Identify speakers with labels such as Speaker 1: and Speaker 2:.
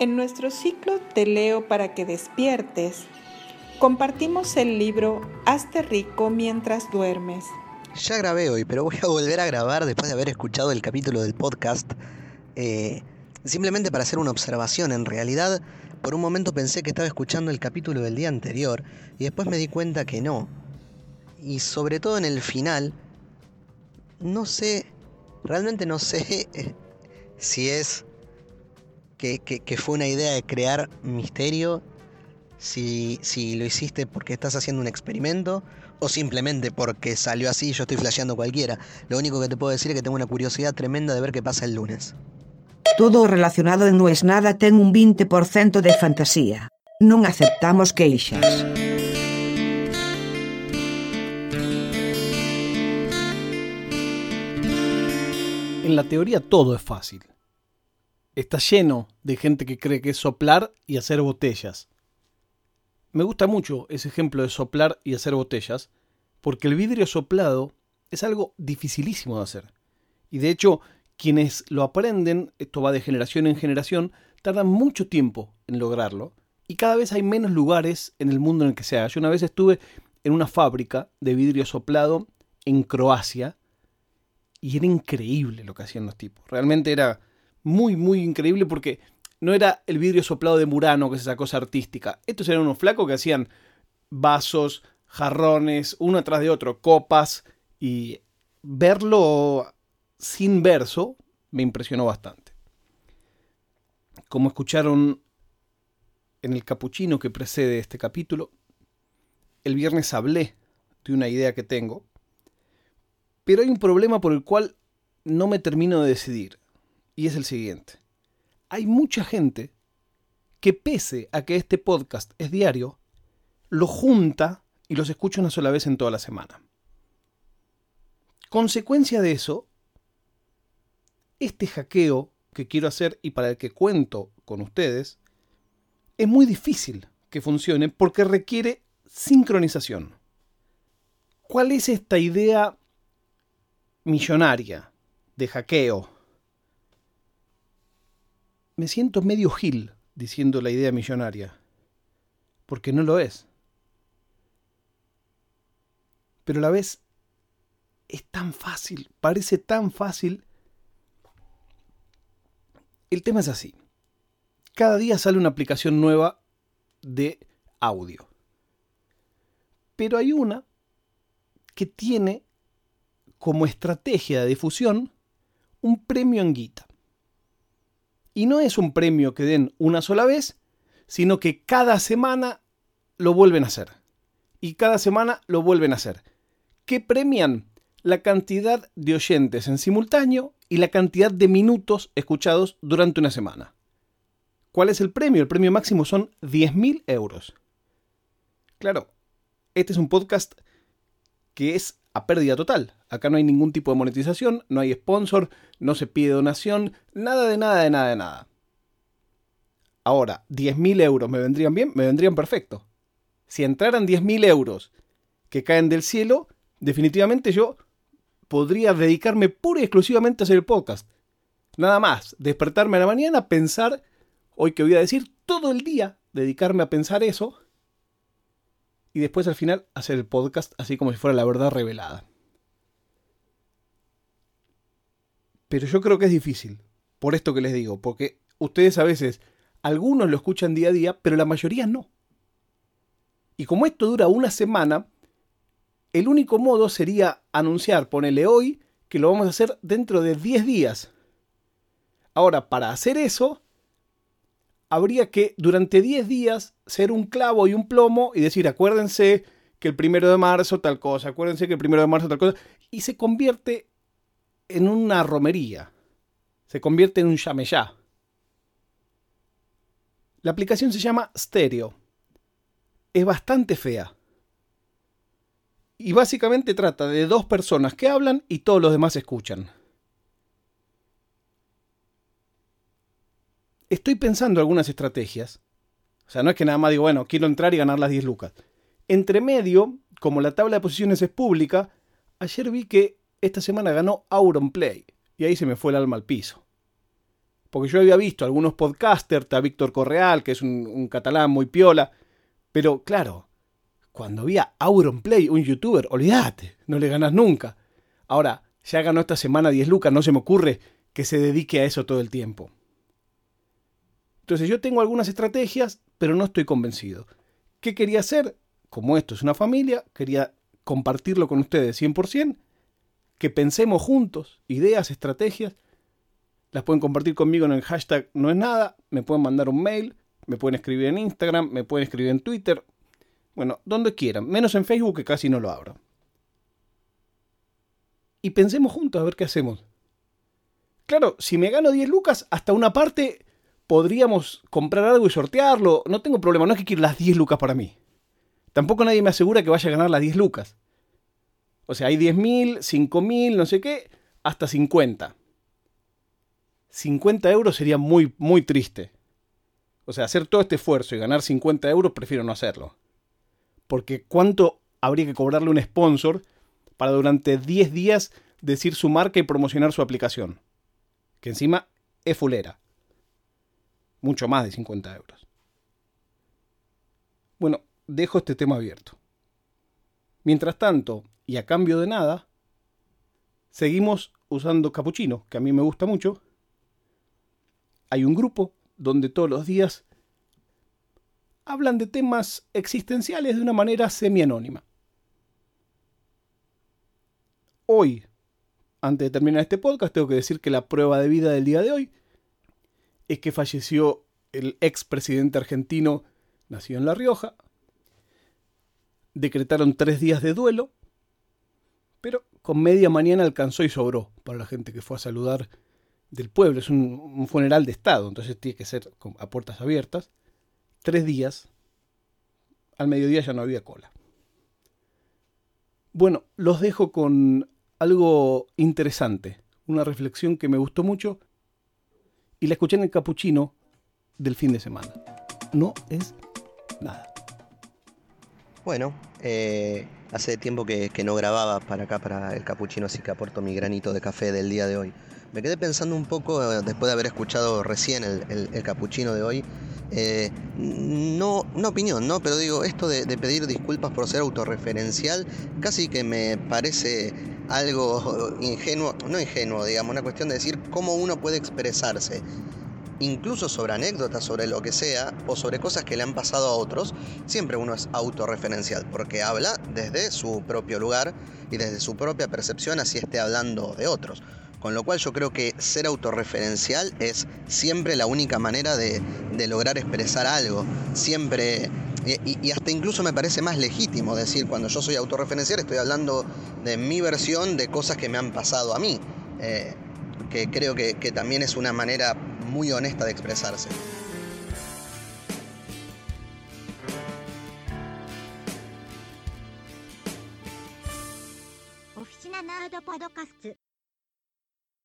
Speaker 1: En nuestro ciclo Te leo para que despiertes, compartimos el libro Hazte rico mientras duermes.
Speaker 2: Ya grabé hoy, pero voy a volver a grabar después de haber escuchado el capítulo del podcast. Eh, simplemente para hacer una observación. En realidad, por un momento pensé que estaba escuchando el capítulo del día anterior y después me di cuenta que no. Y sobre todo en el final, no sé, realmente no sé si es que, fue una idea de crear misterio, si, si lo hiciste porque estás haciendo un experimento o simplemente porque salió así y yo estoy flasheando cualquiera. Lo único que te puedo decir es que tengo una curiosidad tremenda de ver qué pasa el lunes.
Speaker 3: Todo relacionado en No es nada ten un 20% de fantasía. Non aceptamos queixas.
Speaker 4: En la teoría todo es fácil está lleno de gente que cree que es soplar y hacer botellas. Me gusta mucho ese ejemplo de soplar y hacer botellas, porque el vidrio soplado es algo dificilísimo de hacer. Y de hecho, quienes lo aprenden, esto va de generación en generación, tardan mucho tiempo en lograrlo, y cada vez hay menos lugares en el mundo en el que se haga. Yo una vez estuve en una fábrica de vidrio soplado en Croacia, y era increíble lo que hacían los tipos. Realmente era muy, muy increíble porque no era el vidrio soplado de Murano, que es esa cosa artística. Estos eran unos flacos que hacían vasos, jarrones, uno atrás de otro, copas, y verlo sin verso me impresionó bastante. Como escucharon en el capuchino que precede este capítulo, el viernes hablé de una idea que tengo, pero hay un problema por el cual no me termino de decidir y es el siguiente. Hay mucha gente que pese a que este podcast es diario, lo junta y los escucha una sola vez en toda la semana. Consecuencia de eso, este hackeo que quiero hacer y para el que cuento con ustedes, es muy difícil que funcione porque requiere sincronización. ¿Cuál es esta idea millonaria de hackeo? Me siento medio gil diciendo la idea millonaria, porque no lo es. Pero a la vez es tan fácil, parece tan fácil. El tema es así. Cada día sale una aplicación nueva de audio. Pero hay una que tiene como estrategia de difusión un premio en guita. Y no es un premio que den una sola vez, sino que cada semana lo vuelven a hacer. Y cada semana lo vuelven a hacer. ¿Qué premian? La cantidad de oyentes en simultáneo y la cantidad de minutos escuchados durante una semana. ¿Cuál es el premio? El premio máximo son 10.000 euros. Claro, este es un podcast que es a pérdida total. Acá no hay ningún tipo de monetización, no hay sponsor, no se pide donación, nada de nada de nada de nada. Ahora, 10.000 euros me vendrían bien, me vendrían perfecto. Si entraran 10.000 euros que caen del cielo, definitivamente yo podría dedicarme pura y exclusivamente a hacer el podcast. Nada más, despertarme a la mañana, pensar, hoy que voy a decir, todo el día, dedicarme a pensar eso y después al final hacer el podcast así como si fuera la verdad revelada. Pero yo creo que es difícil, por esto que les digo, porque ustedes a veces, algunos lo escuchan día a día, pero la mayoría no. Y como esto dura una semana, el único modo sería anunciar, ponele hoy, que lo vamos a hacer dentro de 10 días. Ahora, para hacer eso, habría que durante 10 días ser un clavo y un plomo y decir, acuérdense que el primero de marzo tal cosa, acuérdense que el primero de marzo tal cosa, y se convierte en una romería, se convierte en un llame ya. La aplicación se llama Stereo. Es bastante fea. Y básicamente trata de dos personas que hablan y todos los demás escuchan. Estoy pensando algunas estrategias. O sea, no es que nada más digo, bueno, quiero entrar y ganar las 10 lucas. Entre medio, como la tabla de posiciones es pública, ayer vi que esta semana ganó Auronplay. Y ahí se me fue el alma al piso. Porque yo había visto algunos podcasters, está Víctor Correal, que es un, un catalán muy piola, pero claro, cuando había Auronplay, un youtuber, olvídate, no le ganas nunca. Ahora, ya ganó esta semana 10 lucas, no se me ocurre que se dedique a eso todo el tiempo. Entonces yo tengo algunas estrategias, pero no estoy convencido. ¿Qué quería hacer? Como esto es una familia, quería compartirlo con ustedes 100%, que pensemos juntos, ideas, estrategias. Las pueden compartir conmigo en el hashtag no es nada, me pueden mandar un mail, me pueden escribir en Instagram, me pueden escribir en Twitter, bueno, donde quieran, menos en Facebook que casi no lo abro. Y pensemos juntos a ver qué hacemos. Claro, si me gano 10 lucas, hasta una parte podríamos comprar algo y sortearlo. No tengo problema, no es que quiero las 10 lucas para mí. Tampoco nadie me asegura que vaya a ganar las 10 lucas. O sea, hay 10.000, 5.000, no sé qué, hasta 50. 50 euros sería muy, muy triste. O sea, hacer todo este esfuerzo y ganar 50 euros, prefiero no hacerlo. Porque ¿cuánto habría que cobrarle un sponsor para durante 10 días decir su marca y promocionar su aplicación? Que encima es fulera. Mucho más de 50 euros. Bueno, dejo este tema abierto. Mientras tanto, y a cambio de nada, seguimos usando capuchino, que a mí me gusta mucho. Hay un grupo donde todos los días hablan de temas existenciales de una manera semi-anónima. Hoy, antes de terminar este podcast, tengo que decir que la prueba de vida del día de hoy es que falleció el ex presidente argentino, nacido en La Rioja. Decretaron tres días de duelo, pero con media mañana alcanzó y sobró para la gente que fue a saludar del pueblo. Es un, un funeral de Estado, entonces tiene que ser a puertas abiertas tres días, al mediodía ya no había cola. Bueno, los dejo con algo interesante, una reflexión que me gustó mucho y la escuché en el capuchino del fin de semana. No es nada.
Speaker 2: Bueno, eh, hace tiempo que, no grababa para acá, para el capuchino, así que aporto mi granito de café del día de hoy. Me quedé pensando un poco, eh, después de haber escuchado recién el capuchino de hoy, eh, no, no opinión, ¿no? Pero digo, esto de, pedir disculpas por ser autorreferencial casi que me parece algo ingenuo, no ingenuo, digamos, una cuestión de decir cómo uno puede expresarse, incluso sobre anécdotas, sobre lo que sea, o sobre cosas que le han pasado a otros, siempre uno es autorreferencial, porque habla desde su propio lugar y desde su propia percepción, así esté hablando de otros. Con lo cual yo creo que ser autorreferencial es siempre la única manera de, lograr expresar algo. Siempre, y, hasta incluso me parece más legítimo decir, cuando yo soy autorreferencial estoy hablando de mi versión de cosas que me han pasado a mí. Eh, que creo que también es una manera muy honesta de expresarse.